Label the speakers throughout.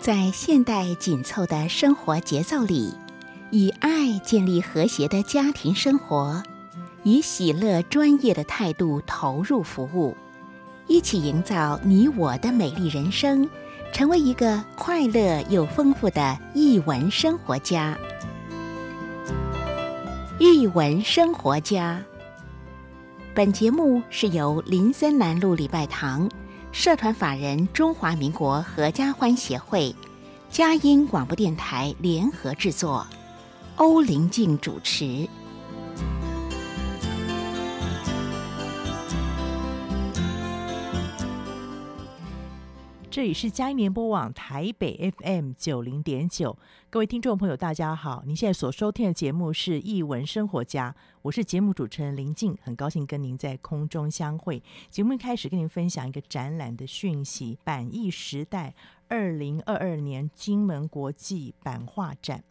Speaker 1: 在现代紧凑的生活节奏里，以爱建立和谐的家庭生活，以喜乐专业的态度投入服务，一起营造你我的美丽人生，成为一个快乐又丰富的译文生活家。译文生活家。本节目是由林森南路礼拜堂。社团法人中华民国合家欢协会、佳音广播电台联合制作，欧林静主持。
Speaker 2: 这里是佳音联播网台北 FM 九零点九，各位听众朋友，大家好！您现在所收听的节目是《艺文生活家》，我是节目主持人林静，很高兴跟您在空中相会。节目一开始跟您分享一个展览的讯息：板艺时代二零二二年金门国际版画展。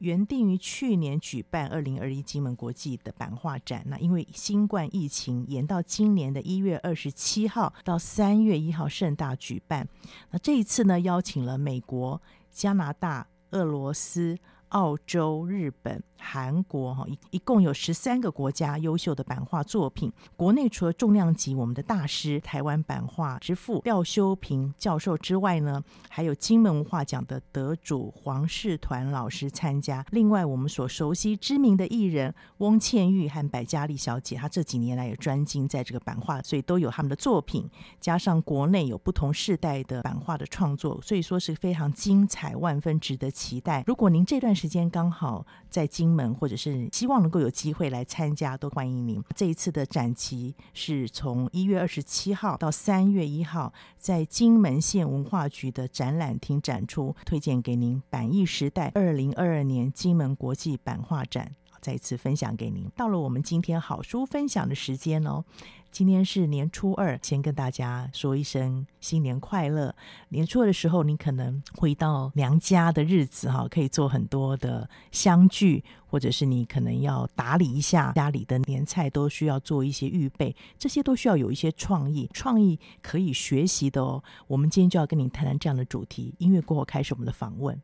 Speaker 2: 原定于去年举办二零二一金门国际的版画展，那因为新冠疫情延到今年的一月二十七号到三月一号盛大举办。那这一次呢，邀请了美国、加拿大、俄罗斯。澳洲、日本、韩国，哈一一共有十三个国家优秀的版画作品。国内除了重量级我们的大师台湾版画之父廖修平教授之外呢，还有金门文化奖的得主黄世团老师参加。另外，我们所熟悉知名的艺人翁倩玉和白嘉丽小姐，她这几年来也专精在这个版画，所以都有他们的作品。加上国内有不同世代的版画的创作，所以说是非常精彩，万分值得期待。如果您这段时间刚好在金门，或者是希望能够有机会来参加，都欢迎您。这一次的展期是从一月二十七号到三月一号，在金门县文化局的展览厅展出，推荐给您板艺时代二零二二年金门国际版画展，再次分享给您。到了我们今天好书分享的时间哦。今天是年初二，先跟大家说一声新年快乐。年初二的时候，你可能回到娘家的日子哈，可以做很多的相聚，或者是你可能要打理一下家里的年菜，都需要做一些预备，这些都需要有一些创意，创意可以学习的哦。我们今天就要跟你谈谈这样的主题。音乐过后开始我们的访问。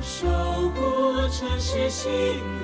Speaker 3: 渺守护城市心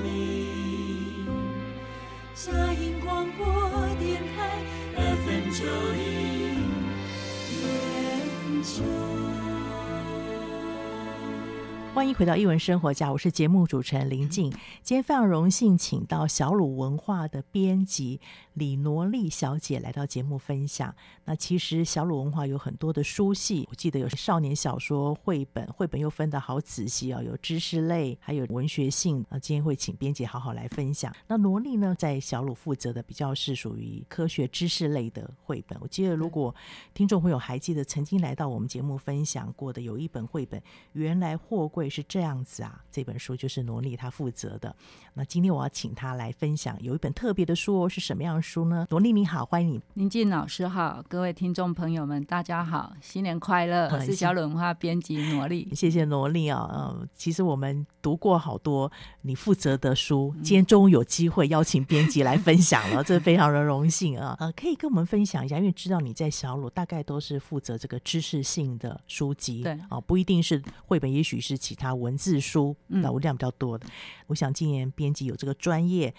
Speaker 2: 欢迎回到一文生活家，我是节目主持人林静。今天非常荣幸请到小鲁文化的编辑李挪丽小姐来到节目分享。那其实小鲁文化有很多的书系，我记得有少年小说绘本，绘本又分得好仔细哦，有知识类，还有文学性。那今天会请编辑好好来分享。那挪丽呢，在小鲁负责的比较是属于科学知识类的绘本。我记得如果听众朋友还记得，曾经来到我们节目分享过的有一本绘本，原来货柜。是这样子啊，这本书就是挪丽他负责的。那今天我要请他来分享，有一本特别的书哦，是什么样的书呢？挪丽你好，欢迎你。
Speaker 4: 宁静老师好，各位听众朋友们，大家好，新年快乐！我是小鲁文化编辑挪丽，
Speaker 2: 谢谢挪丽啊。嗯，其实我们读过好多你负责的书，今天终于有机会邀请编辑来分享了，这非常的荣幸啊。呃，可以跟我们分享一下，因为知道你在小鲁大概都是负责这个知识性的书籍，
Speaker 4: 对
Speaker 2: 啊，不一定是绘本，也许是其他文字书，脑量比较多的。嗯、我想今年编辑有这个专业，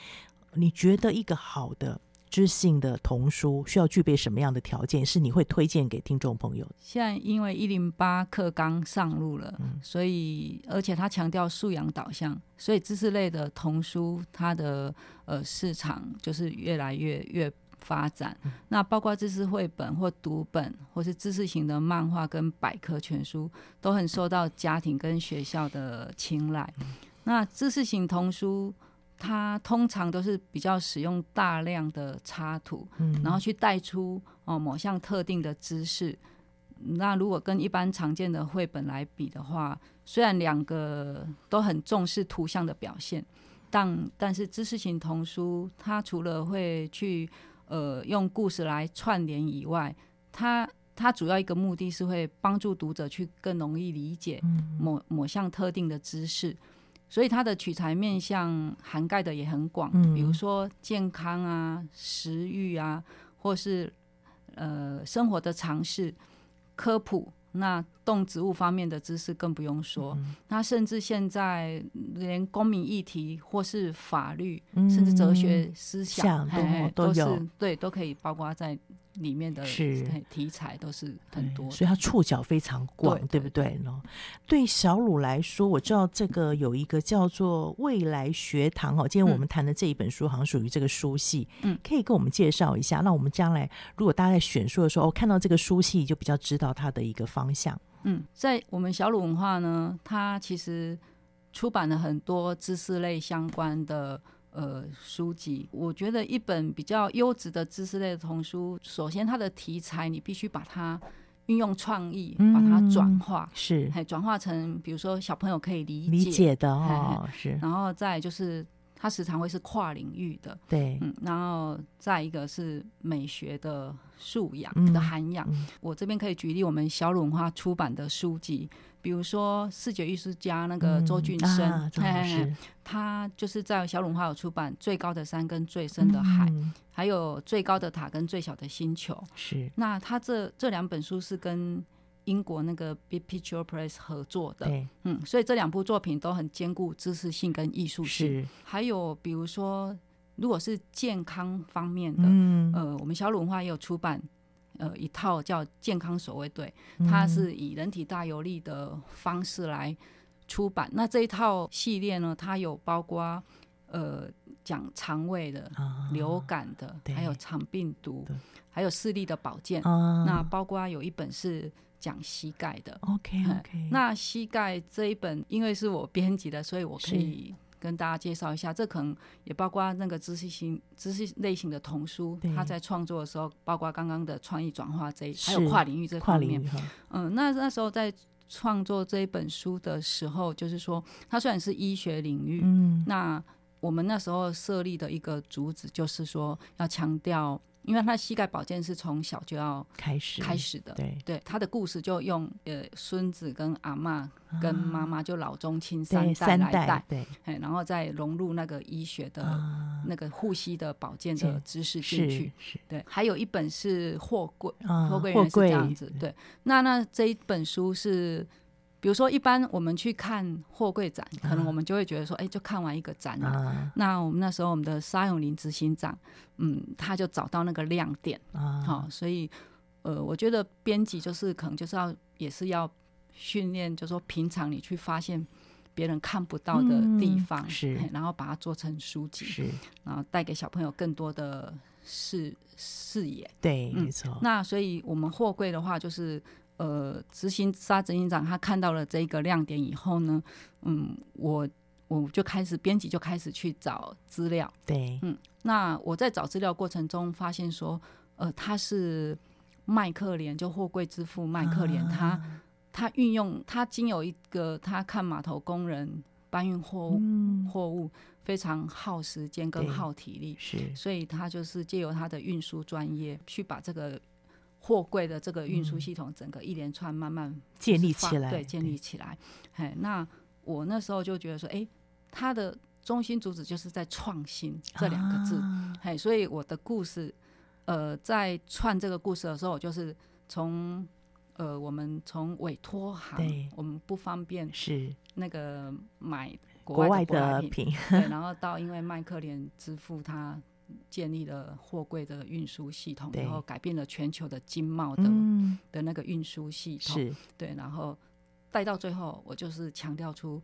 Speaker 2: 你觉得一个好的知性的童书需要具备什么样的条件？是你会推荐给听众朋友？
Speaker 4: 现在因为一零八课纲上路了，嗯、所以而且他强调素养导向，所以知识类的童书它的呃市场就是越来越越。发展，那包括知识绘本或读本，或是知识型的漫画跟百科全书，都很受到家庭跟学校的青睐。那知识型童书，它通常都是比较使用大量的插图，然后去带出哦某项特定的知识。那如果跟一般常见的绘本来比的话，虽然两个都很重视图像的表现，但但是知识型童书，它除了会去呃，用故事来串联以外，它它主要一个目的是会帮助读者去更容易理解某某项特定的知识，所以它的取材面向涵盖的也很广，比如说健康啊、食欲啊，或是呃生活的常识、科普。那动植物方面的知识更不用说，嗯、那甚至现在连公民议题或是法律，嗯、甚至哲学思想，
Speaker 2: 都
Speaker 4: 是对，都可以包括在。里面的题材都是很多，
Speaker 2: 所以它触角非常广，对，对不对呢？对小鲁来说，我知道这个有一个叫做未来学堂哦。今天我们谈的这一本书，好像属于这个书系，嗯，可以跟我们介绍一下。那我们将来如果大家在选书的时候，看到这个书系，就比较知道它的一个方向。
Speaker 4: 嗯，在我们小鲁文化呢，它其实出版了很多知识类相关的。呃，书籍，我觉得一本比较优质的知识类的童书，首先它的题材你必须把它运用创意，把它转化，
Speaker 2: 是，
Speaker 4: 还转化成比如说小朋友可以理解
Speaker 2: 理解的哦，是，
Speaker 4: 然后再就是。它时常会是跨领域的，
Speaker 2: 对，
Speaker 4: 嗯，然后再一个是美学的素养的涵养。嗯、我这边可以举例，我们小鲁文化出版的书籍，比如说视觉艺术家那个周俊生，嗯啊、他就是在小鲁文化有出版《最高的山》跟《最深的海》，嗯、还有《最高的塔》跟《最小的星球》。是，那他这这两本书是跟。英国那个 Big Picture Press 合作的，嗯，所以这两部作品都很兼顾知识性跟艺术性。是还有比如说，如果是健康方面的，嗯、呃，我们小鲁文化也有出版，呃，一套叫《健康守卫队》，它是以人体大游历的方式来出版。嗯、那这一套系列呢，它有包括呃讲肠胃的、啊、流感的，对还有肠病毒，对还有视力的保健。啊、那包括有一本是。讲膝盖的
Speaker 2: ，OK OK。
Speaker 4: 那膝盖这一本，因为是我编辑的，所以我可以跟大家介绍一下。这可能也包括那个知识型、知识类型的童书，他在创作的时候，包括刚刚的创意转化这一，还有跨领域这方面。嗯，那那时候在创作这一本书的时候，就是说，它虽然是医学领域，嗯，那我们那时候设立的一个主旨就是说，要强调。因为他膝盖保健是从小就要开始。开始的，对。对，他的故事就用呃孙子跟阿嬷跟妈妈就老中青三代来带，对，然后再融入那个医学的那个护膝的保健的知识进去，对，还有一本是货柜，货柜是这样子，对，那那这一本书是。比如说，一般我们去看货柜展，可能我们就会觉得说，哎、欸，就看完一个展了。啊、那我们那时候，我们的沙永林执行长，嗯，他就找到那个亮点啊。好、哦，所以，呃，我觉得编辑就是可能就是要也是要训练，就是说平常你去发现别人看不到的地方，
Speaker 2: 嗯、是，
Speaker 4: 然后把它做成书籍，
Speaker 2: 是，
Speaker 4: 然后带给小朋友更多的视视野。
Speaker 2: 对，没错、嗯。
Speaker 4: 那所以我们货柜的话，就是呃，执行沙执行长他看到了这个亮点以后呢，嗯，我我就开始编辑，就开始去找资料。
Speaker 2: 对，
Speaker 4: 嗯，那我在找资料过程中发现说，呃，他是麦克连，就货柜之父麦克连，他、啊。他运用他经有一个，他看码头工人搬运货物，嗯、货物非常耗时间跟耗体力，
Speaker 2: 是，
Speaker 4: 所以他就是借由他的运输专业去把这个货柜的这个运输系统整个一连串慢慢
Speaker 2: 建立起来，
Speaker 4: 对，建立起来。哎，那我那时候就觉得说，哎、欸，他的中心主旨就是在创新这两个字，哎、啊，所以我的故事，呃，在串这个故事的时候，我就是从。呃，我们从委托行，我们不方便是。那个买国外的品，对，然后到因为麦克连支付他建立了货柜的运输系统，然后改变了全球的经贸的、嗯、的那个运输系统，是。对，然后带到最后，我就是强调出，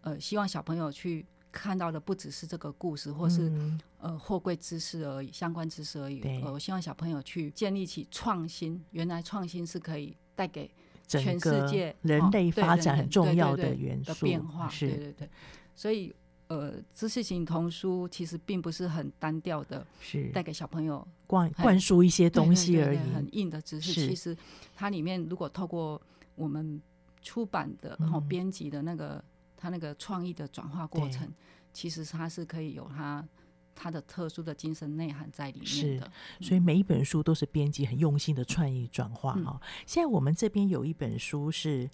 Speaker 4: 呃，希望小朋友去看到的不只是这个故事，或是、嗯、呃货柜知识而已，相关知识而已。呃，我希望小朋友去建立起创新，原来创新是可以。带给全世界
Speaker 2: 人类发展很重要的元素、
Speaker 4: 哦、对对对的变化，是。对对对。所以，呃，知识型童书其实并不是很单调的，是带给小朋友
Speaker 2: 灌灌输一些东西而已，
Speaker 4: 对对对对很硬的知识。其实它里面如果透过我们出版的然后编辑的那个它那个创意的转化过程，其实它是可以有它。它的特殊的精神内涵在里面的，
Speaker 2: 是，所以每一本书都是编辑很用心的创意转化哈、嗯。现在我们这边有一本书是《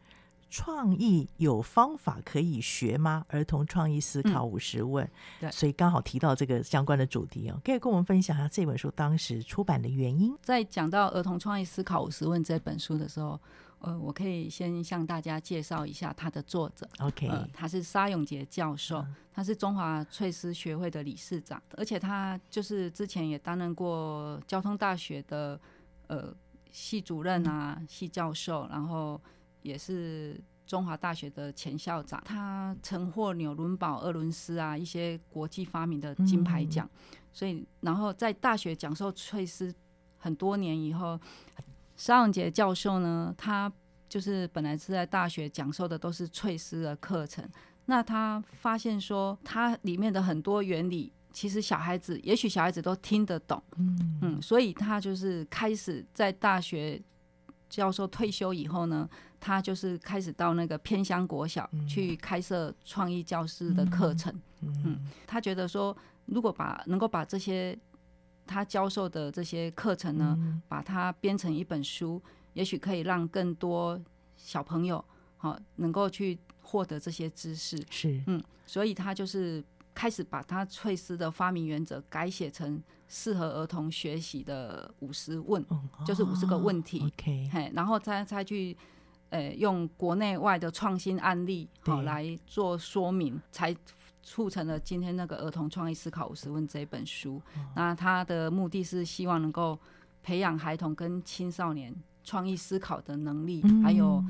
Speaker 2: 创意有方法可以学吗？儿童创意思考五十问》嗯，对，所以刚好提到这个相关的主题哦，可以跟我们分享一下这本书当时出版的原因。
Speaker 4: 在讲到《儿童创意思考五十问》这本书的时候。呃，我可以先向大家介绍一下它的作者。
Speaker 2: OK，
Speaker 4: 呃，他是沙永杰教授，嗯，他是中华翠丝学会的理事长，而且他就是之前也担任过交通大学的呃系主任啊，系教授，然后也是中华大学的前校长。他曾获纽伦堡、鄂伦斯啊一些国际发明的金牌奖，嗯，所以然后在大学讲授翠丝很多年以后。沙永杰教授呢，他就是本来是在大学讲授的都是翠丝的课程，那他发现说，他里面的很多原理，其实小孩子也许小孩子都听得懂，嗯嗯，所以他就是开始在大学教授退休以后呢，他就是开始到那个偏乡国小去开设创意教师的课程，嗯，他觉得说，如果把能够把这些。他教授的这些课程呢，嗯、把它编成一本书，也许可以让更多小朋友好、哦、能够去获得这些知识。
Speaker 2: 是，
Speaker 4: 嗯，所以他就是开始把他翠丝的发明原则改写成适合儿童学习的五十问、哦，就是五十个问题。
Speaker 2: OK，
Speaker 4: 嘿，然后再再去呃用国内外的创新案例好、哦、来做说明，才。促成了今天那个儿童创意思考五十问这本书，那它的目的是希望能够培养孩童跟青少年创意思考的能力，还有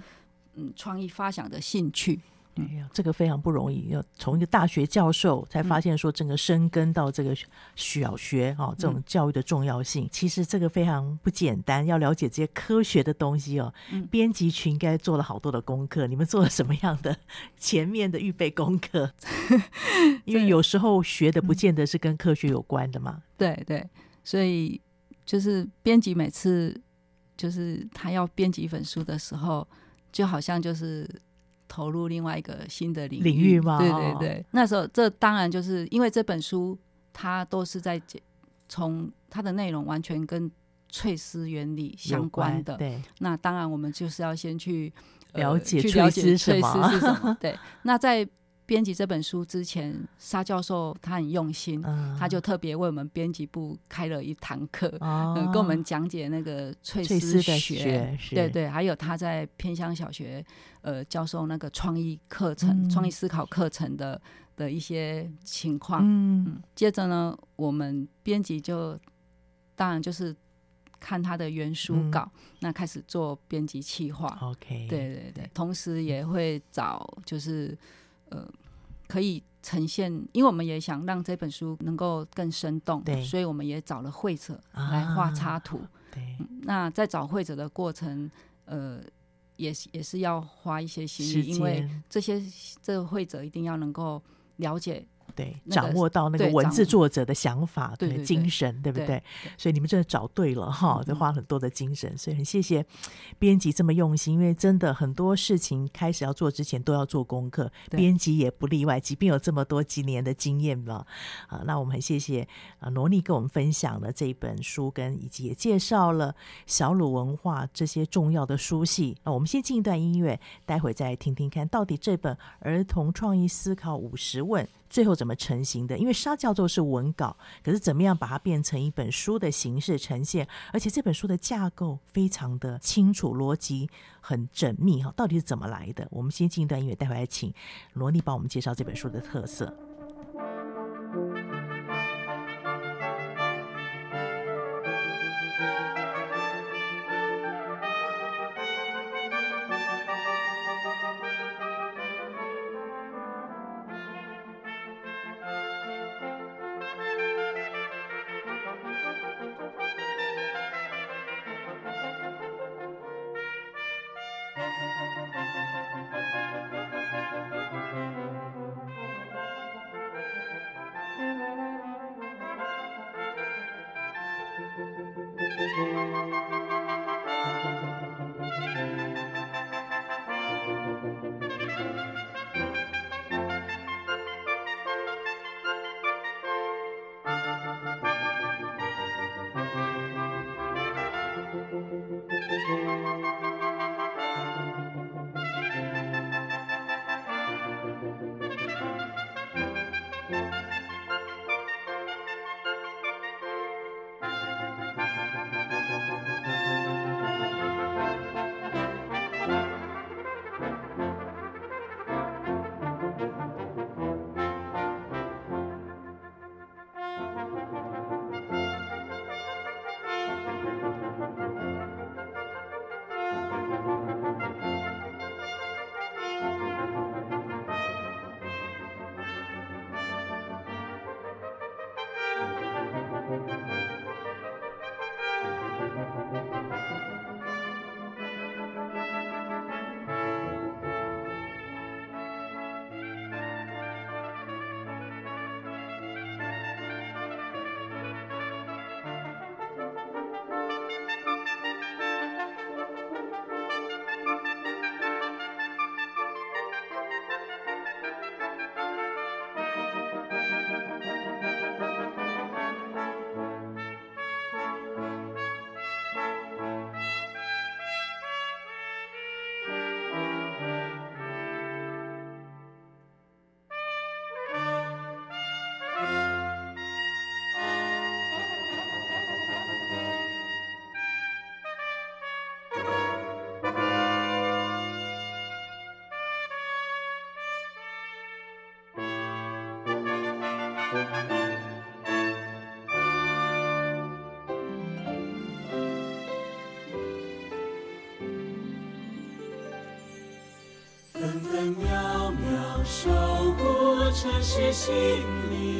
Speaker 4: 嗯创意发想的兴趣。
Speaker 2: 哎呀，这个非常不容易，要从一个大学教授才发现说，整个深耕到这个小学哦，这种教育的重要性，其实这个非常不简单。要了解这些科学的东西哦，编辑群应该做了好多的功课。你们做了什么样的前面的预备功课？因为有时候学的不见得是跟科学有关的嘛。
Speaker 4: 对对，所以就是编辑每次就是他要编辑一本书的时候，就好像就是。投入另外一个新的领域，
Speaker 2: 领域吗？
Speaker 4: 对对对，那时候这当然就是因为这本书它都是在从它的内容完全跟翠丝原理相关的。
Speaker 2: 对，
Speaker 4: 那当然我们就是要先去、呃、
Speaker 2: 了解翠丝是什
Speaker 4: 么。对，那在。编辑这本书之前，沙教授他很用心，嗯、他就特别为我们编辑部开了一堂课，哦。呃，跟我们讲解那个翠丝学，
Speaker 2: 的学，
Speaker 4: 对对，还有他在偏乡小学呃教授那个创意课程、创、嗯、意思考课程的的一些情况。嗯，嗯接着呢，我们编辑就当然就是看他的原书稿，嗯、那开始做编辑企划。
Speaker 2: OK，
Speaker 4: 对对对，同时也会找就是。呃可以呈现，因为我们也想让这本书能够更生动，
Speaker 2: 对，
Speaker 4: 所以我们也找了绘者来画插图。
Speaker 2: 啊、对、
Speaker 4: 嗯，那在找绘者的过程，呃，也是也是要花一些心力，因为这些这个绘者一定要能够了解。
Speaker 2: 对，
Speaker 4: 那个、
Speaker 2: 掌握到那个文字作者的想法，
Speaker 4: 对，
Speaker 2: 精神，对不对，对，对？所以你们真的找对了哈，就花很多的精神，所以很谢谢编辑这么用心。因为真的很多事情开始要做之前都要做功课，编辑也不例外。即便有这么多几年的经验了啊，那我们很谢谢啊罗丽跟我们分享了这本书，跟以及也介绍了小鲁文化这些重要的书系。那我们先进一段音乐，待会再听听看到底这本儿童创意思考五十问。最后怎么成型的？因为沙教授是文稿，可是怎么样把它变成一本书的形式呈现？而且这本书的架构非常的清楚，逻辑很缜密哈，到底是怎么来的？我们先进一段音乐，待会来请罗丽帮我们介绍这本书的特色。
Speaker 3: Música 分秒秒守护城市心灵。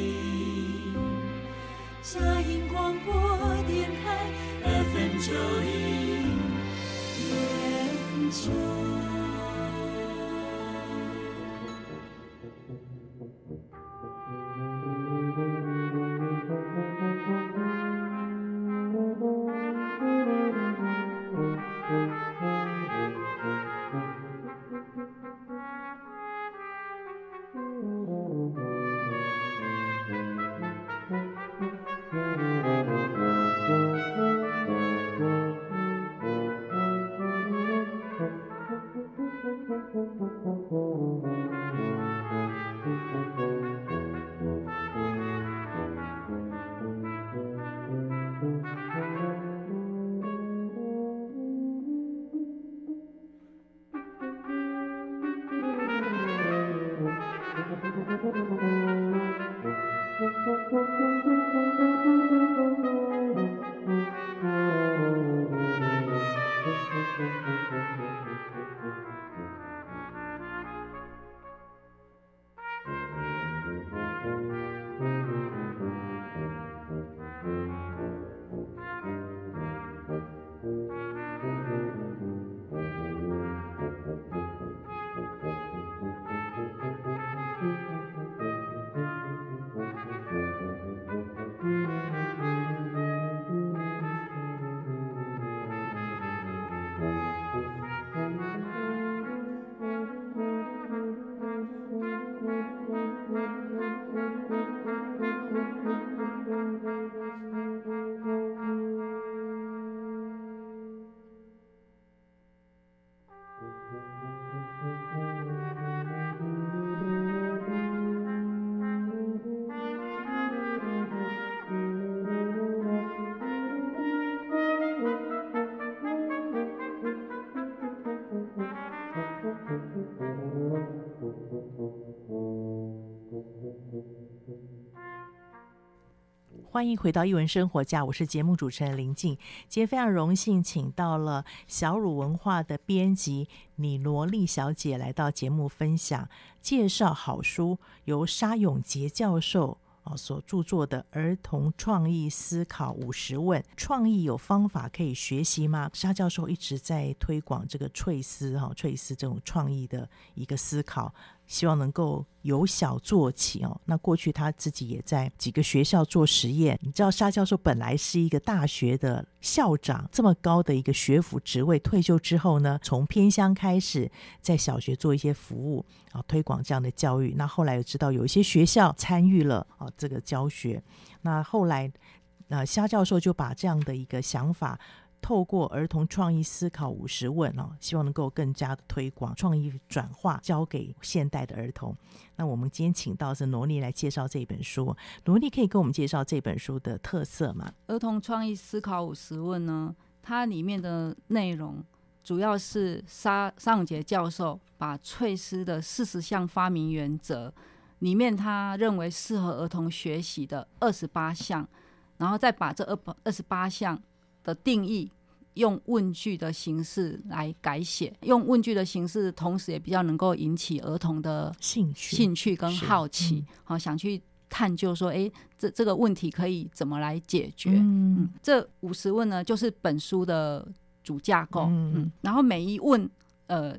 Speaker 2: 欢迎回到一文生活家，我是节目主持人林静。今天非常荣幸，请到了小乳文化的编辑李罗丽小姐来到节目分享介绍好书，由沙永杰教授啊所著作的《儿童创意思考五十问》。创意有方法可以学习吗？沙教授一直在推广这个翠丝哈，翠丝这种创意的一个思考。希望能够由小做起哦。那过去他自己也在几个学校做实验。你知道沙教授本来是一个大学的校长，这么高的一个学府职位，退休之后呢，从偏乡开始在小学做一些服务啊，推广这样的教育。那后来又知道有一些学校参与了啊这个教学。那后来，那沙教授就把这样的一个想法。透过儿童创意思考五十问哦，希望能够更加的推广创意转化，交给现代的儿童。那我们今天请到是罗丽来介绍这本书，罗丽可以跟我们介绍这本书的特色吗？
Speaker 4: 儿童创意思考五十问呢，它里面的内容主要是沙尚杰教授把翠丝的四十项发明原则里面，他认为适合儿童学习的二十八项，然后再把这二二十八项。的定义用问句的形式来改写，用问句的形式，同时也比较能够引起儿童的兴趣、兴趣跟好奇，好、嗯、想去探究说，哎、欸，这这个问题可以怎么来解决？嗯，嗯这五十问呢，就是本书的主架构。嗯，嗯然后每一问，呃，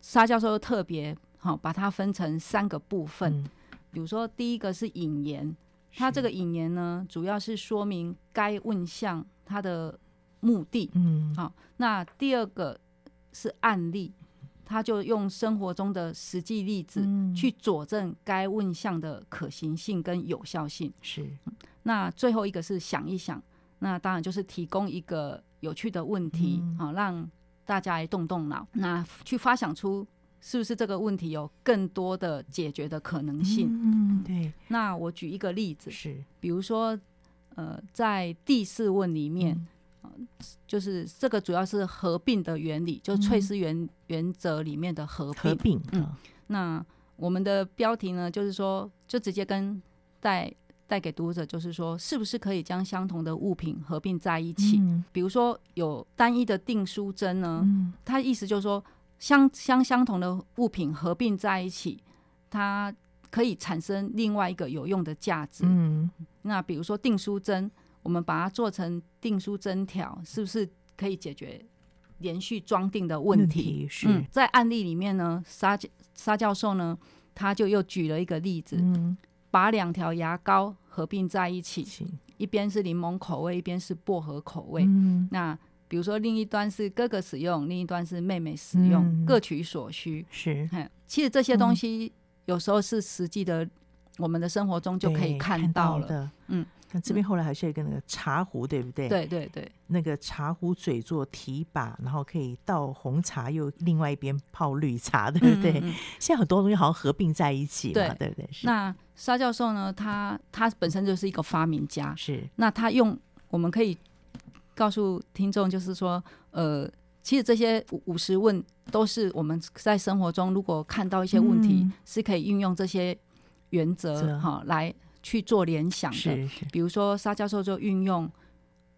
Speaker 4: 沙教授特别好把它分成三个部分，嗯、比如说第一个是引言，它这个引言呢，主要是说明该问项。它的目的，嗯，好，那第二个是案例，他就用生活中的实际例子去佐证该问项的可行性跟有效性。是，那最后一个是想一想，那当然就是提供一个有趣的问题，好，让大家来动动脑，那去发想出是不是这个问题有更多的解决的可能性。嗯，对。那我举一个例子，是，比如说。呃，在第四问里面，嗯呃，就是这个主要是合并的原理，就翠丝原原则里面的合并。合并，嗯，那我们的标题呢，就是说，就直接跟带带给读者，就是说，是不是可以将相同的物品合并在一起？嗯，比如说有单一的订书针呢，嗯，它意思就是说，相相相同的物品合并在一起，它。可以产生另外一个有用的价值。嗯，那比如说订书针，我们把它做成订书针条，是不是可以解决连续装订的问题？是。嗯，在案例里面呢，沙沙教授呢，他就又举了一个例子，嗯，把两条牙膏合并在一起，一边是柠檬口味，一边是薄荷口味。嗯，那比如说另一端是哥哥使用，另一端是妹妹使用，嗯，各取所需。是。其实这些东西。有时候是实际的，我们的生活中就可以看到了。到的嗯，那这边后来还是有一个那个茶壶，对不对？对对对，那个茶壶嘴做提把，然后可以倒红茶，又另外一边泡绿茶，对不对？嗯嗯嗯，现在很多东西好像合并在一起嘛，对对对。那沙教授呢？他他本身就是一个发明家，是。那他用我们可以告诉听众，就是说，呃。其实这些五五十问都是我们在生活中，如果看到一些问题，嗯、是可以运用这些原则哈来去做联想的。是是比如说沙教授就运用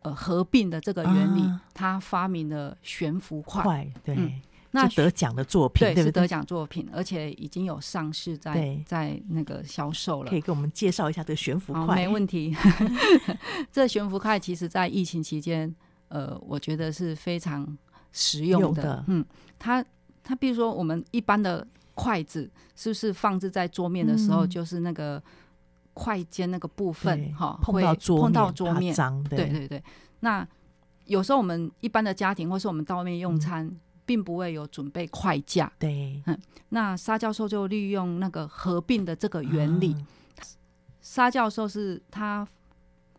Speaker 4: 呃合并的这个原理，啊、他发明了悬浮块。对，嗯、那得奖的作品，对，对，对，是得奖作品，而且已经有上市在在那个销售了。可以给我们介绍一下这个悬浮块？没问题。这悬浮块其实在疫情期间，呃，我觉得是非常。实用的，的嗯，它它，比如说我们一般的筷子，是不是放置在桌面的时候，就是那个筷尖那个部分，哈、碰到桌碰到桌面，脏，对对对。那有时候我们一般的家庭，或是我们到外面用餐，嗯、并不会有准备筷架，对，嗯。那沙教授就利用那个合并的这个原理，嗯、沙教授是他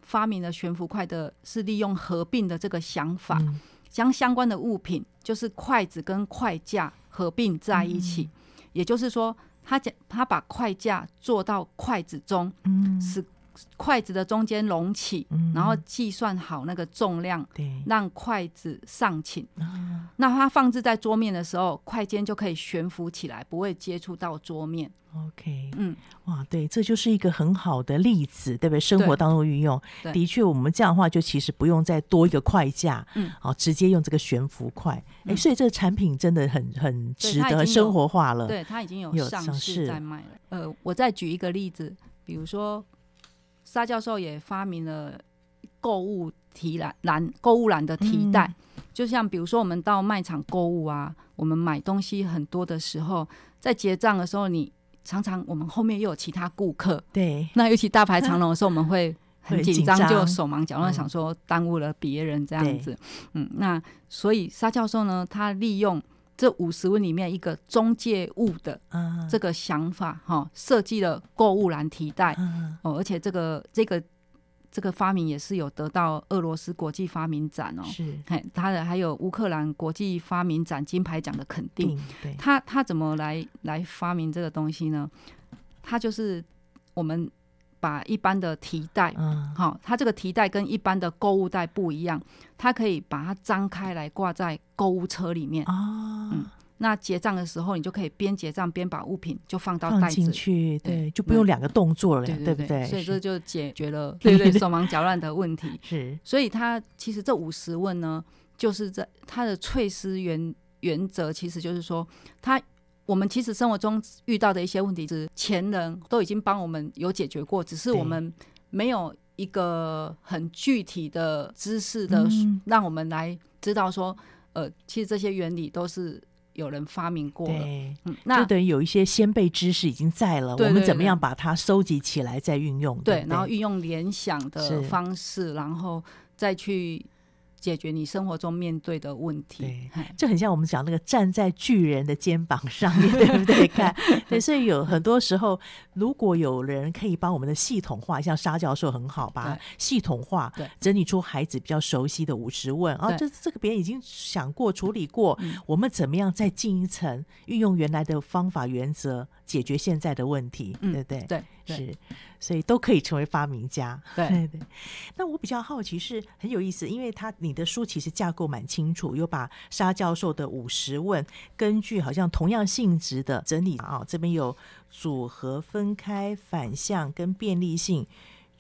Speaker 4: 发明了悬浮筷的，是利用合并的这个想法。嗯。将相关的物品，就是筷子跟筷架合并在一起，嗯、也就是说，他讲他把筷架做到筷子中，嗯，使筷子的中间隆起，嗯、然后计算好那个重量，对，让筷子上倾。嗯、那它放置在桌面的时候，筷尖就可以悬浮起来，不会接触到桌面。
Speaker 2: OK，嗯，哇，对，这就是一个很好的例子，对不对？生活当中运用，的确，我们这样的话就其实不用再多一个筷架，嗯，好，直接用这个悬浮筷，哎、嗯，所以这个产品真的很很值得生活化了。
Speaker 4: 对，它已经有上市。在卖了。呃，我再举一个例子，比如说沙教授也发明了购物提篮篮购物篮的提袋，嗯、就像比如说我们到卖场购物啊，我们买东西很多的时候，在结账的时候你。常常我们后面又有其他顾客，
Speaker 2: 对，
Speaker 4: 那尤其大排长龙的时候，我们会很紧张，就手忙脚乱，想说耽误了别人这样子。嗯，那所以沙教授呢，他利用这五十问里面一个中介物的这个想法，哈，设计了购物篮提袋哦，而且这个这个。这个发明也是有得到俄罗斯国际发明展哦，是，嘿，他的还有乌克兰国际发明展金牌奖的肯定。对，他他怎么来来发明这个东西呢？他就是我们把一般的提袋，嗯，好，它这个提袋跟一般的购物袋不一样，它可以把它张开来挂在购物车里面哦，嗯。那结账的时候，你就可以边结账边把物品就放到袋子
Speaker 2: 进去，对，就不用两个动作了，对不对？
Speaker 4: 所以这就解决了对对手忙脚乱的问题。
Speaker 2: 是，
Speaker 4: 所以它其实这五十问呢，就是在它的翠丝原原则，其实就是说，它我们其实生活中遇到的一些问题，是前人都已经帮我们有解决过，只是我们没有一个很具体的知识的，让我们来知道说，呃，其实这些原理都是。有人发明过了，
Speaker 2: 嗯，那就等于有一些先辈知识已经在了，我们怎么样把它收集起来再运用？对，
Speaker 4: 对，然后运用联想的方式，然后再去。解决你生活中面对的问题，
Speaker 2: 对，就很像我们讲那个站在巨人的肩膀上面，对不对？看，对，所以有很多时候，如果有人可以帮我们的系统化，像沙教授很好吧，系统化，对，整理出孩子比较熟悉的五十问啊，这这个别人已经想过处理过，我们怎么样再进一层，运用原来的方法原则解决现在的问题，对不对？
Speaker 4: 对。
Speaker 2: 是，所以都可以成为发明家。对。那我比较好奇是很有意思，因为他你的书其实架构蛮清楚，有把沙教授的五十问根据好像同样性质的整理啊，这边有组合、分开、反向跟便利性。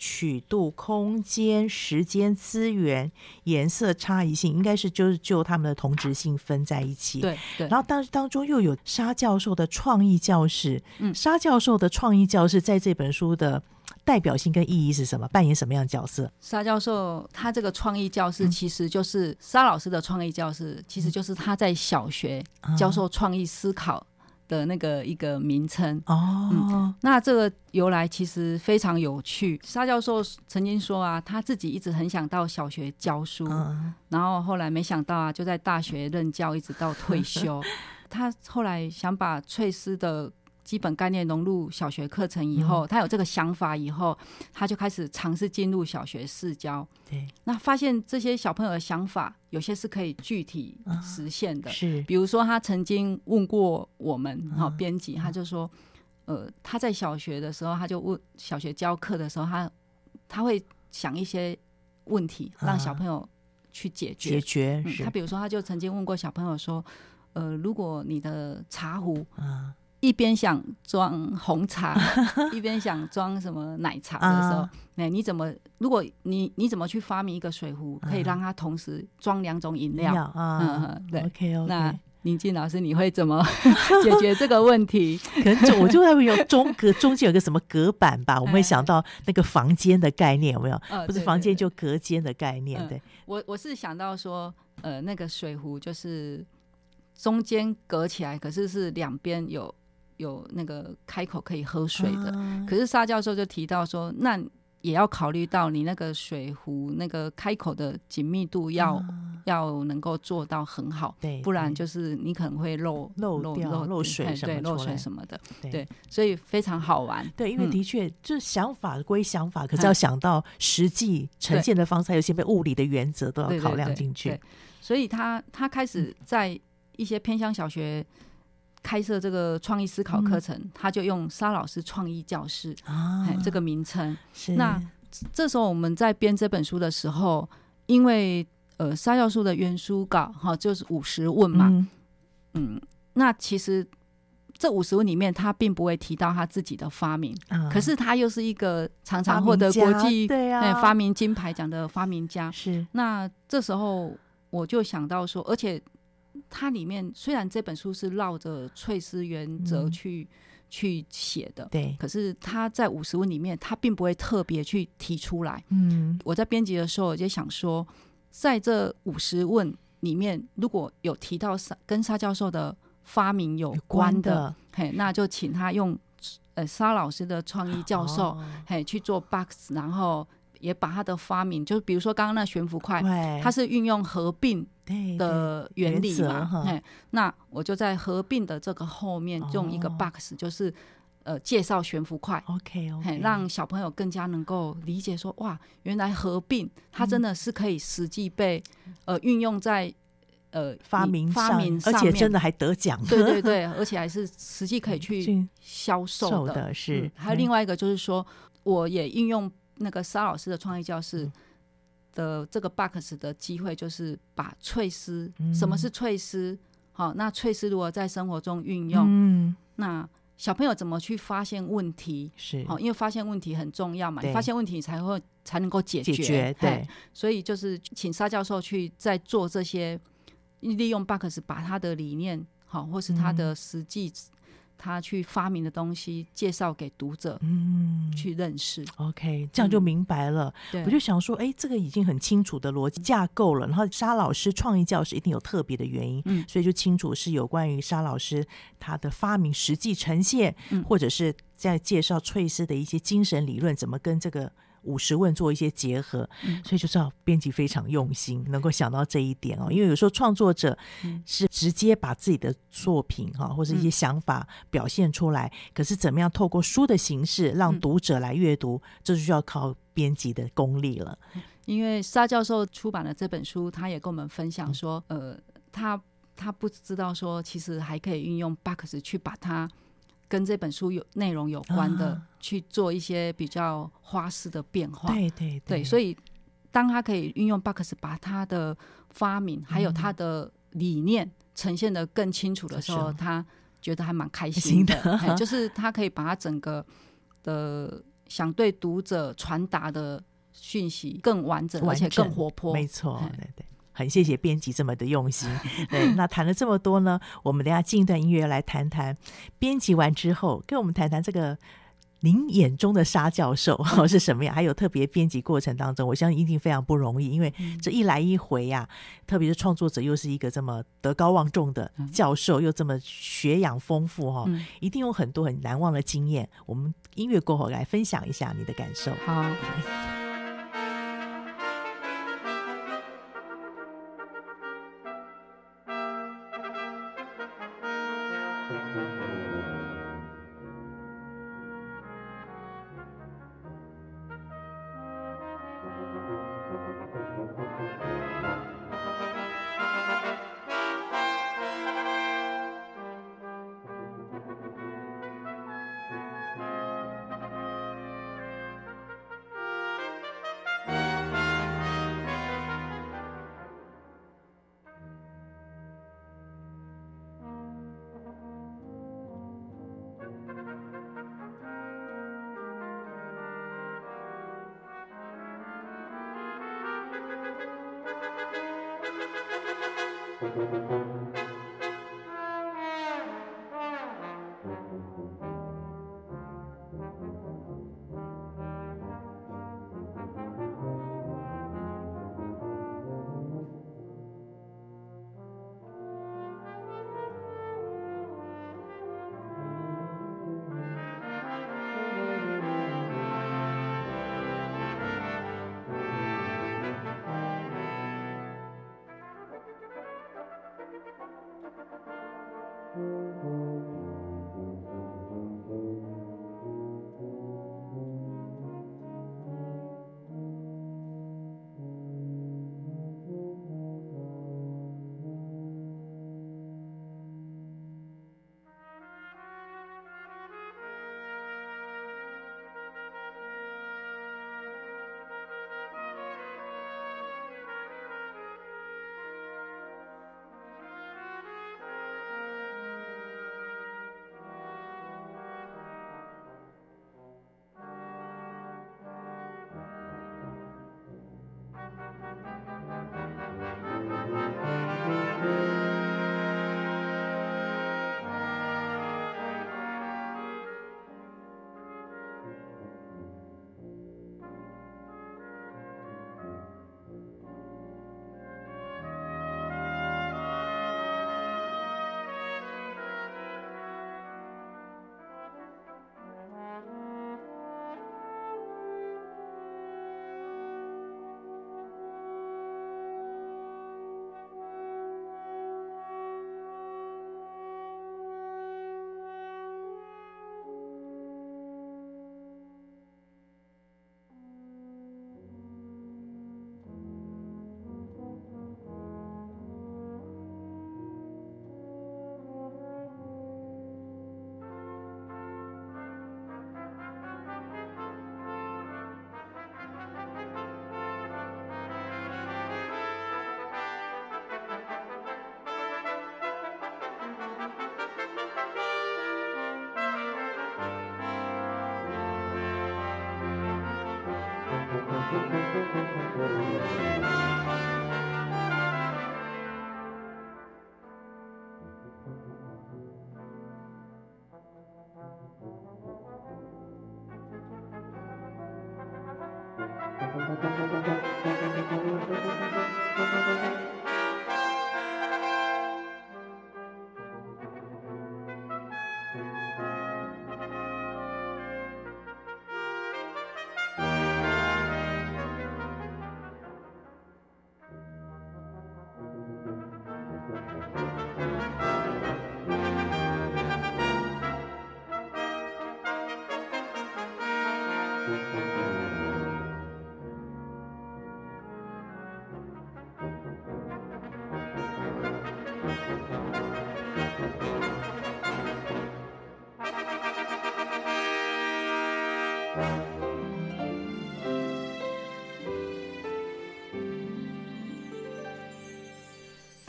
Speaker 2: 曲度、空间、时间、资源、颜色差异性，应该是就是就他们的同质性分在一起。
Speaker 4: 对对。
Speaker 2: 然后当当中又有沙教授的创意教室。嗯。沙教授的创意教室在这本书的代表性跟意义是什么？扮演什么样的角色？
Speaker 4: 沙教授他这个创意教室其实就是沙老师的创意教室，嗯、其实就是他在小学教授创意思考。的那个一个名称哦、嗯，那这个由来其实非常有趣。沙教授曾经说啊，他自己一直很想到小学教书，嗯、然后后来没想到啊，就在大学任教，一直到退休。他后来想把翠丝的。基本概念融入小学课程以后，嗯、他有这个想法以后，他就开始尝试进入小学试教。对，那发现这些小朋友的想法有些是可以具体实现的。啊、是，比如说他曾经问过我们，哈、嗯，编辑，他就说，呃，他在小学的时候，他就问小学教课的时候，他他会想一些问题，让小朋友去解决。解决、嗯。他比如说，他就曾经问过小朋友说，呃，如果你的茶壶，啊。一边想装红茶，一边想装什么奶茶的时候，哎，你怎么？如果你你怎么去发明一个水壶，可以让它同时装两种饮料？嗯，对。OK OK。那宁静老师，你会怎么 解决这个问题？
Speaker 2: 可能就我就会有中隔中间有个什么隔板吧，我们会想到那个房间的概念，有没有？不是房间就隔间的概念。对，
Speaker 4: 我我是想到说，呃，那个水壶就是中间隔起来，可是是两边有。有那个开口可以喝水的，啊、可是沙教授就提到说，那也要考虑到你那个水壶那个开口的紧密度要、啊、要能够做到很好，对，不然就是你可能会漏
Speaker 2: 漏掉漏，漏水什么，
Speaker 4: 对，漏水什么的，对，对，所以非常好玩。
Speaker 2: 对，因为的确，就是想法归想法，嗯、可是要想到实际呈现的方式，还有些被物理的原则都要考量进去。
Speaker 4: 所以他他开始在一些偏乡小学。开设这个创意思考课程，
Speaker 2: 嗯、
Speaker 4: 他就用沙老师创意教室
Speaker 2: 啊。
Speaker 4: 这个名称。
Speaker 2: 是。
Speaker 4: 那这时候我们在编这本书的时候，因为呃沙教授的原书稿哈就是五十问嘛，嗯，嗯，那其实。这五十问里面，他并不会提到他自己的发明，嗯、可是他又是一个常常获得国际对啊。发明金牌奖的发明家。是，那这时候我就想到说，而且它里面虽然这本书是绕着翠丝原则去、嗯、去写的，对，可是他在五十问里面，他并不会特别去提出来。嗯，我在编辑的时候，我就想说，在这五十问里面，如果有提到沙跟沙教授的。发明有关的，嘿，那就请他用呃沙老师的创意教授、哦、嘿去做 box，然后也把他的发明，就比如说刚刚那悬浮块，它是运用合并的原理嘛，哎，那我就在合并的这个后面用一个 box，、哦、就是呃介绍悬浮块，OK OK，让小朋友更加能够理解说哇，原来合并它真的是可以实际被、嗯、呃运用在。呃，发明发明，
Speaker 2: 而且真的还得奖，
Speaker 4: 对对 对，而且还是实际可以去销售的。是、嗯，还有另外一个就是说，我也运用那个沙老师的创意教室的这个 box 的机会，就是把翠丝，嗯、什么是翠丝？好，那翠丝如果在生活中运用，嗯，那小朋友怎么去发现问题？是，好，因为发现问题很重要嘛，你发现问题，你才会才能够解决。解决对，所以就是请沙教授去在做这些。利用 Box 把他的理念，好，或是他的实际，他去发明的东西介绍给读者，嗯，去认识。
Speaker 2: OK，这样就明白了。嗯、我就想说，哎、欸，这个已经很清楚的逻辑架构了。然后沙老师创意教室一定有特别的原因，嗯，所以就清楚是有关于沙老师他的发明实际呈现，嗯，或者是在介绍翠丝的一些精神理论怎么跟这个。五十问做一些结合，所以就知道编辑非常用心，能够想到这一点哦。因为有时候创作者是直接把自己的作品哈或者一些想法表现出来，可是怎么样透过书的形式让读者来阅读，这就需要靠编辑的功力了。
Speaker 4: 因为沙教授出版了这本书，他也跟我们分享说，呃，他他不知道说，其实还可以运用 Box 去把它。跟这本书有内容有关的，啊、去做一些比较花式的变化。对对对，对，所以当他可以运用 Box 把他的发明、嗯、还有他的理念呈现的更清楚的时候，他觉得还蛮开心的。就是他可以把他整个的想对读者传达的讯息更完整，完整而且更活泼。
Speaker 2: 没错，对对。很谢谢编辑这么的用心，对，那谈了这么多呢，我们等下进一段音乐来谈谈编辑完之后，跟我们谈谈这个您眼中的沙教授 是什么样，还有特别编辑过程当中，我相信一定非常不容易，因为这一来一回呀、啊，特别是创作者又是一个这么德高望重的教授，又这么学养丰富哈，一定有很多很难忘的经验。我们音乐过后来分享一下你的感受。
Speaker 4: 好。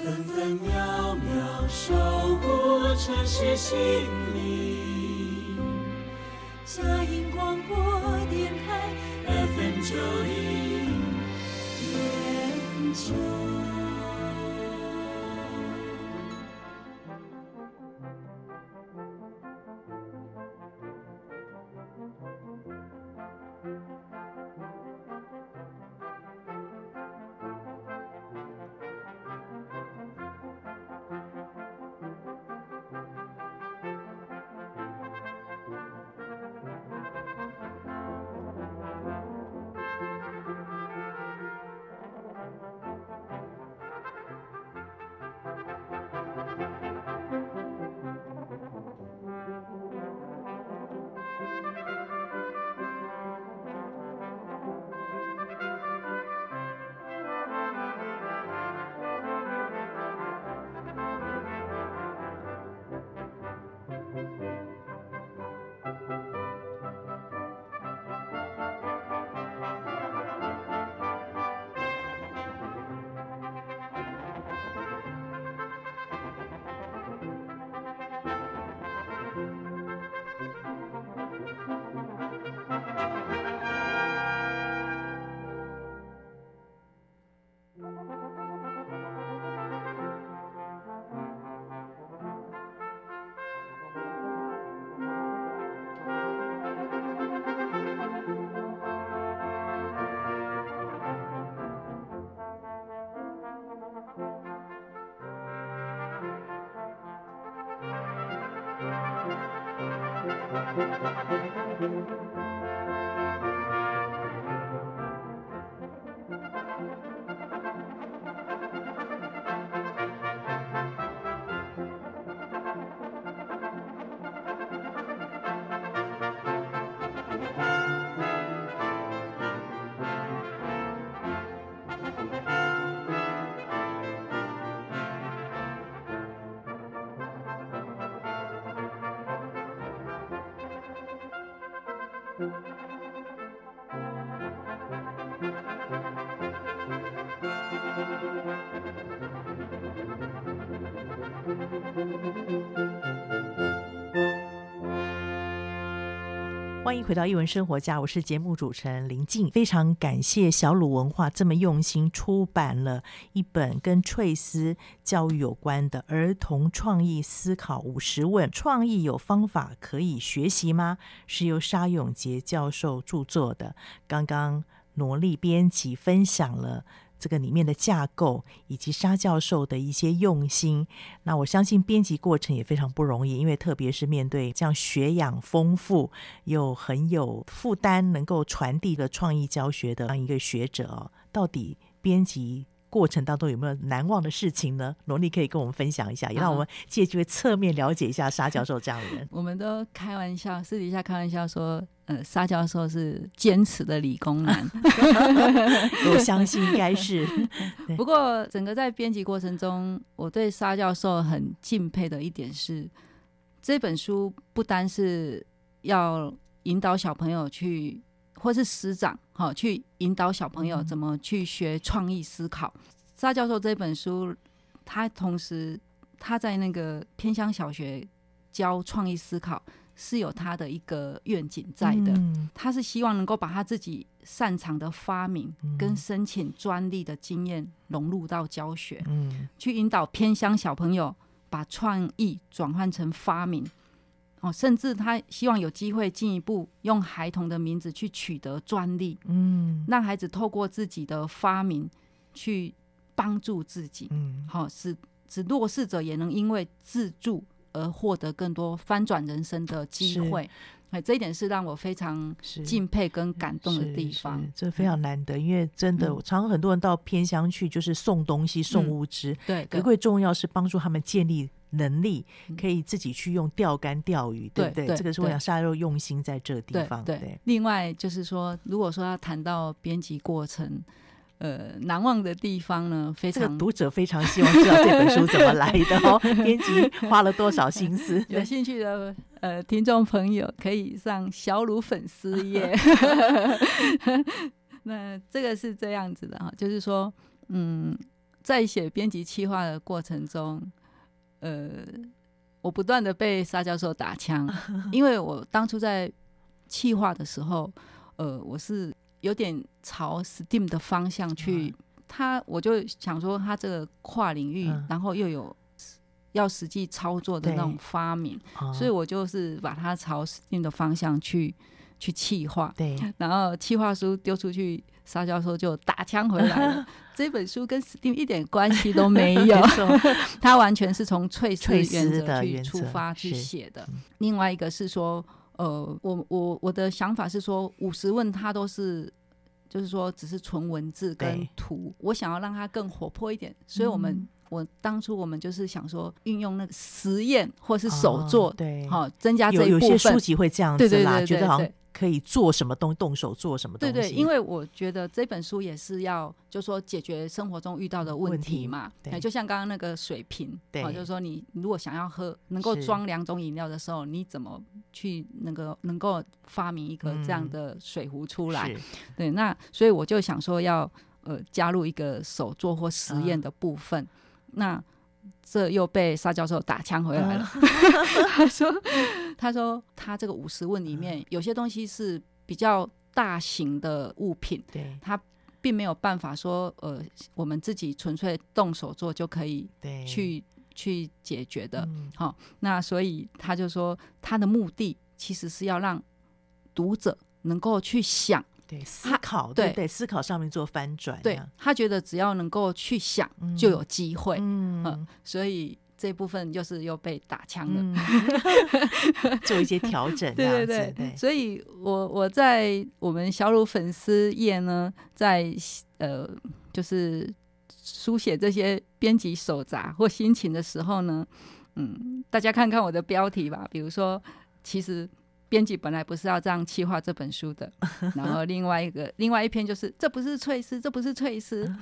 Speaker 3: 分分秒秒守护城市心灵，
Speaker 2: 欢迎回到一文生活家，我是节目主持人林静。非常感谢小鲁文化这么用心出版了一本跟翠丝教育有关的儿童创意思考五十问：创意有方法可以学习吗？是由沙永杰教授著作的。刚刚罗丽编辑分享了。这个里面的架构以及沙教授的一些用心，那我相信编辑过程也非常不容易，因为特别是面对这样学养丰富又很有负担，能够传递的创意教学的这样一个学者，到底编辑过程当中有没有难忘的事情呢？罗丽可以跟我们分享一下，也让我们借机会侧面了解一下沙教授这样的人。
Speaker 4: 我们都开玩笑，私底下开玩笑说。呃，沙教授是坚持的理工男，
Speaker 2: 我相信应该是。
Speaker 4: 不过，整个在编辑过程中，我对沙教授很敬佩的一点是，这本书不单是要引导小朋友去，或是师长哈，去引导小朋友怎么去学创意思考。嗯、沙教授这本书，他同时他在那个偏乡小学教创意思考。是有他的一个愿景在的，嗯、他是希望能够把他自己擅长的发明跟申请专利的经验融入到教学，嗯、去引导偏乡小朋友把创意转换成发明，哦，甚至他希望有机会进一步用孩童的名字去取得专利，
Speaker 2: 嗯，
Speaker 4: 让孩子透过自己的发明去帮助自己，
Speaker 2: 嗯，
Speaker 4: 好、哦，使使弱势者也能因为自助而获得更多翻转人生的机会。哎，这一点是让我非常敬佩跟感动的地方，
Speaker 2: 这非常难得，因为真的，常常很多人到偏乡去，就是送东西、送物资，
Speaker 4: 嗯、对，
Speaker 2: 可贵重要是帮助他们建立能力，可以自己去用钓竿钓鱼，对不对？对，这个是我想沙教授用心在这地方。
Speaker 4: 对，对，另外就是说，如果说要谈到编辑过程。呃，难忘的地方呢，非常、这个、读者非常希望知道这本书怎么来的哦，编辑花了多少心思？有兴趣的呃听众朋友可以上小鲁粉丝页。那这个是这样子的哈，就是说，嗯，在写编辑企划的过程中，呃，我不断的被沙教授打枪，因为我当初在企划的时候，呃，我是。有点朝 STEAM 的方向去，嗯、他我就想说，他这个跨领域，嗯、然后又有要实际操作的那种发明，嗯、所以我就是把它朝 STEAM 的方向去去企划。对，然后企划书丢出去，沙教授就打枪回来了。这本书跟 STEAM 一点关系都没有，他完全是从翠丝原则去出发去写的。另外一个是说。呃，我我我的想法是说，五十问它都是，就是说只是纯文字跟图，我想要让它更活泼一点，所以我们、嗯、我当初我们就是想说，运用那个实验或是手作，哦、对，好、哦、增加这一部分。有有些书籍会这样子啦，对对对对对，觉得好像。可以做什么东西，动手做什么东西？对对，因为我觉得这本书也是要，就是说解决生活中遇到的问题嘛。题对，就像刚刚那个水瓶，对，就是说你如果想要喝，能够装两种饮料的时候，你怎么去那个能够发明一个这样的水壶出来？嗯、对，那所以我就想说要呃加入一个手做或实验的部分，啊、那。这又被沙教授打枪回来了。他说：“他说他这个五十问里面有些东西是比较大型的物品，对，他并没有办法说，呃，我们自己纯粹动手做就可以去去解决的。好，那所以他就说，他的目的其实是要让读者能够去想。”对，思考，对对，思考上面做翻转。对，他觉得只要能够去想，就有机会。嗯，所以这部分就是又被打枪了，做一些调整。对对对，所以我我在我们小鲁粉丝页呢，在呃，就是书写这些编辑手札或心情的时候呢，嗯，大家看看我的标题吧，比如说，其实。编辑本来不是要这样企划这本书的，然后另外一个另外一篇就是这不是翠丝，这不是翠丝，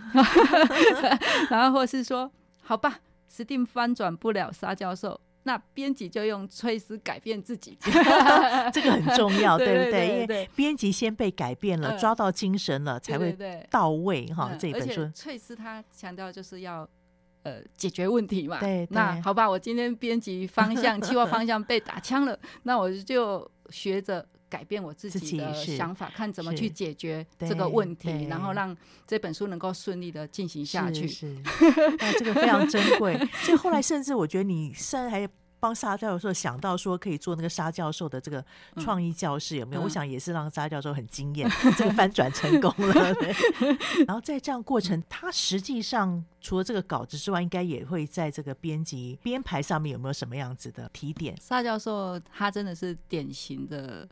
Speaker 4: 然后或是说好吧，STEAM 翻转不了沙教授，那编辑就用翠丝改变自己，这个很重要，对不对？对对对，因为编辑先被改变了，抓到精神了，才会到位哈。这本书翠丝他强调就是要。呃，解决问题嘛。对，对，那好吧，我今天编辑方向、企划方向被打枪了，那我就学着改变我自己的想法，看怎么去解决这个问题，然后让这本书能够顺利的进行下去。是，那这个非常珍贵。所以后来，甚至我觉得你甚至还。帮沙教授想到说可以做那个沙教授的这个创意教室有没有？嗯、我想也是让沙教授很惊艳，嗯、这个翻转成功了。然后在这样过程，他实际上除了这个稿子之外，应该也会在这个编辑编排上面有没有什么样子的提点？沙教授他真的是典型的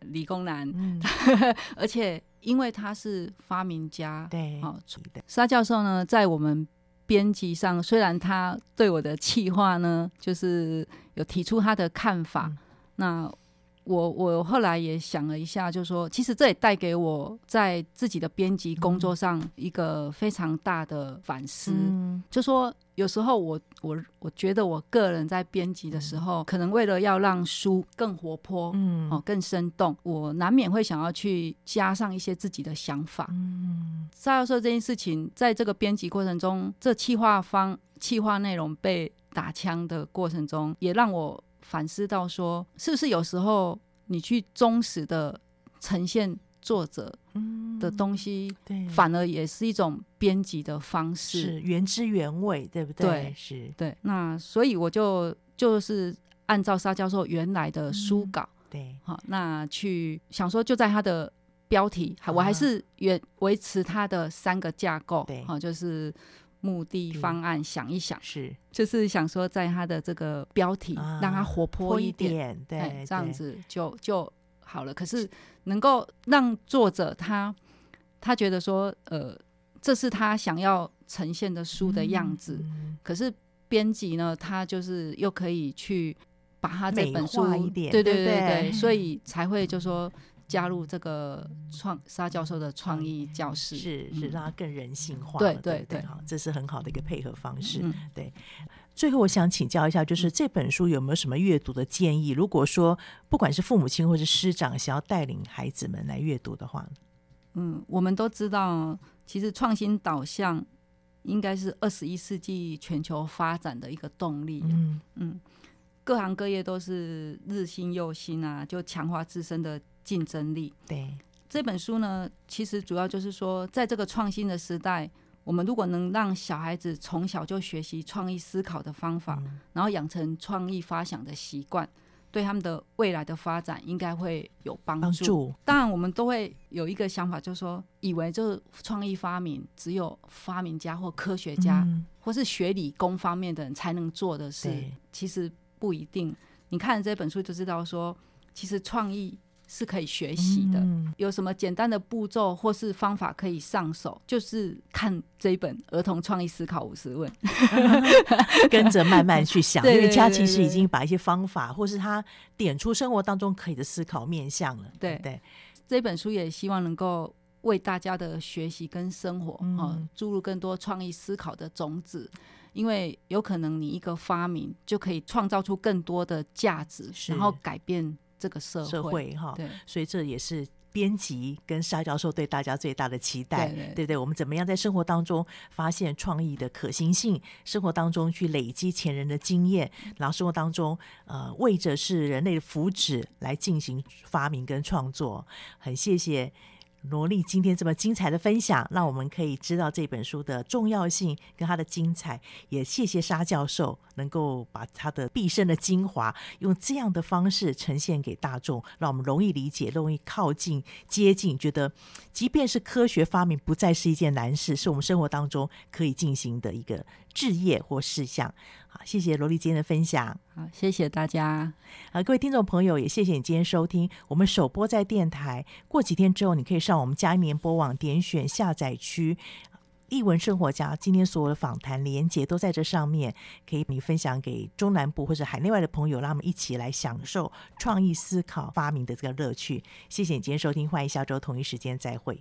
Speaker 4: 理工男，嗯、而且因为他是发明家，对，好，沙教授呢在我们。编辑上，虽然他对我的企划呢，就是有提出他的看法，嗯、那我我后来也想了一下，就是说，其实这也带给我在自己的编辑工作上一个非常大的反思，嗯、就说。有时候我我我觉得我个人在编辑的时候，嗯、可能为了要让书更活泼，嗯，哦，更生动，我难免会想要去加上一些自己的想法。嗯，沙教授这件事情，在这个编辑过程中，这企划方企划内容被打枪的过程中，也让我反思到说，是不是有时候你去忠实的呈现。作者的东西，对，反而也是一种编辑的方式，是原汁原味，对不对？对，是，对。那所以我就就是按照沙教授原来的书稿，
Speaker 2: 嗯、对，
Speaker 4: 好，那去想说就在他的标题，我还是原维持他的三个架构，
Speaker 2: 对，
Speaker 4: 好，就是目的、方案，想一想，
Speaker 2: 是，
Speaker 4: 就是想说在他的这个标题让他活泼一
Speaker 2: 点，对，
Speaker 4: 这样子就就好了。可是能够让作者他他觉得说，呃，这是他想要呈现的书的样子，可是编辑呢，他就是又可以去。把他这本书对对，对，对，所以才会就说加入这个创沙教授的创意教室，
Speaker 2: 是是让他更人性化，
Speaker 4: 对对对，
Speaker 2: 好，这是很好的一个配合方式。
Speaker 4: 嗯、
Speaker 2: 对，最后我想请教一下，就是这本书有没有什么阅读的建议？如果说不管是父母亲或是师长想要带领孩子们来阅读的话，
Speaker 4: 嗯，我们都知道，其实创新导向应该是二十一世纪全球发展的一个动力。嗯嗯。各行各业都是日新又新啊，就强化自身的竞争力。
Speaker 2: 对
Speaker 4: 这本书呢，其实主要就是说，在这个创新的时代，我们如果能让小孩子从小就学习创意思考的方法，嗯、然后养成创意发想的习惯，对他们的未来的发展应该会有帮助。
Speaker 2: 帮助。
Speaker 4: 当然，我们都会有一个想法，就是说，以为就是创意发明只有发明家或科学家，嗯、或是学理工方面的人才能做的事。其实。不一定，你看这本书就知道说，其实创意是可以学习的。嗯。有什么简单的步骤或是方法可以上手，就是看这一本《儿童创意思考五十问》，
Speaker 2: 跟着慢慢去想，因为家其实已经把一些方法，或是他点出生活当中可以的思考面向了。
Speaker 4: 对
Speaker 2: 对，
Speaker 4: 这本书也希望能够为大家的学习跟生活啊注入更多创意思考的种子。因为有可能你一个发明就可以创造出更多的价值，然后改变这个社会。
Speaker 2: 社会哈，
Speaker 4: 对，
Speaker 2: 所以这也是编辑跟沙教授对大家最大的期待，对对，对对？我们怎么样在生活当中发现创意的可行性？生活当中去累积前人的经验，然后生活当中呃为着是人类的福祉来进行发明跟创作。很谢谢。罗丽今天这么精彩的分享，让我们可以知道这本书的重要性跟它的精彩。也谢谢沙教授能够把他的毕生的精华用这样的方式呈现给大众，让我们容易理解、容易靠近、接近，觉得即便是科学发明不再是一件难事，是我们生活当中可以进行的一个置业或事项。好，谢谢罗丽今天的分享。
Speaker 4: 好，谢谢大家。
Speaker 2: 好，各位听众朋友，也谢谢你今天收听我们首播在电台。过几天之后，你可以上我们佳音联播网点选下载区“译文生活家”，今天所有的访谈连接都在这上面，可以你分享给中南部或者海内外的朋友，让他们一起来享受创意思考、发明的这个乐趣。谢谢你今天收听，欢迎下周同一时间再会。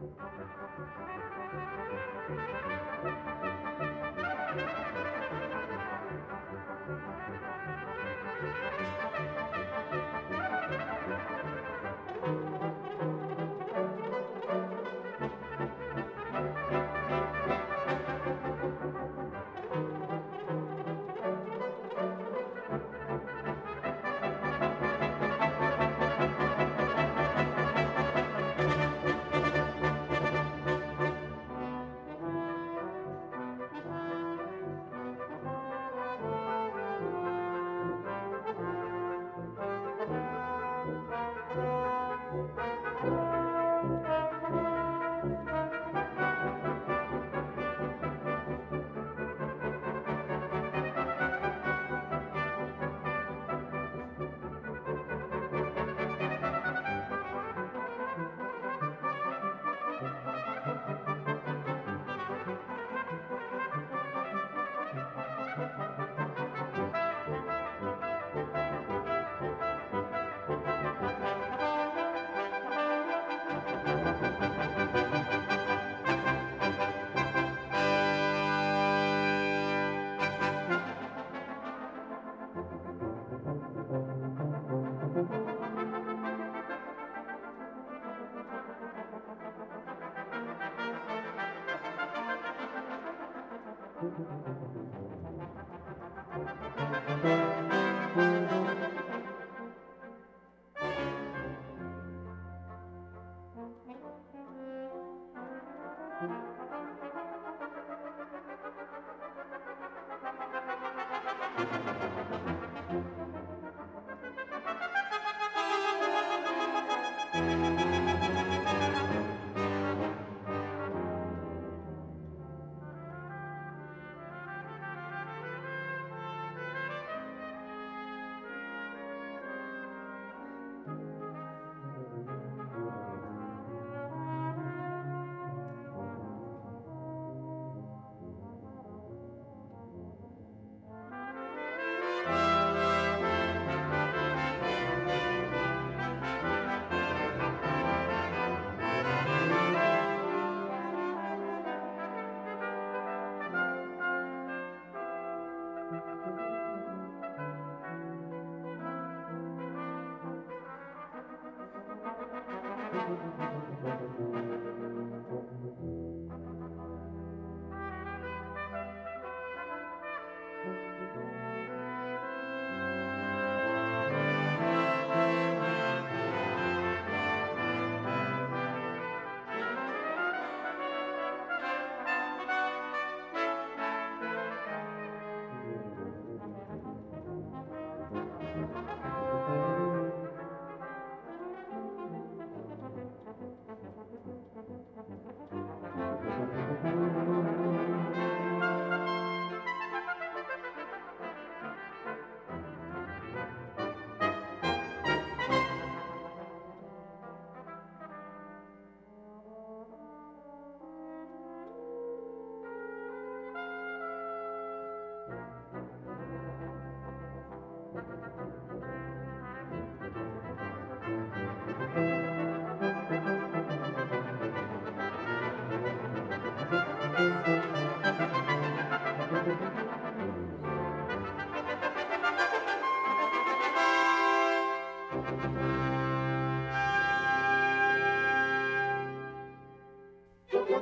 Speaker 2: Thank you.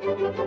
Speaker 5: 以上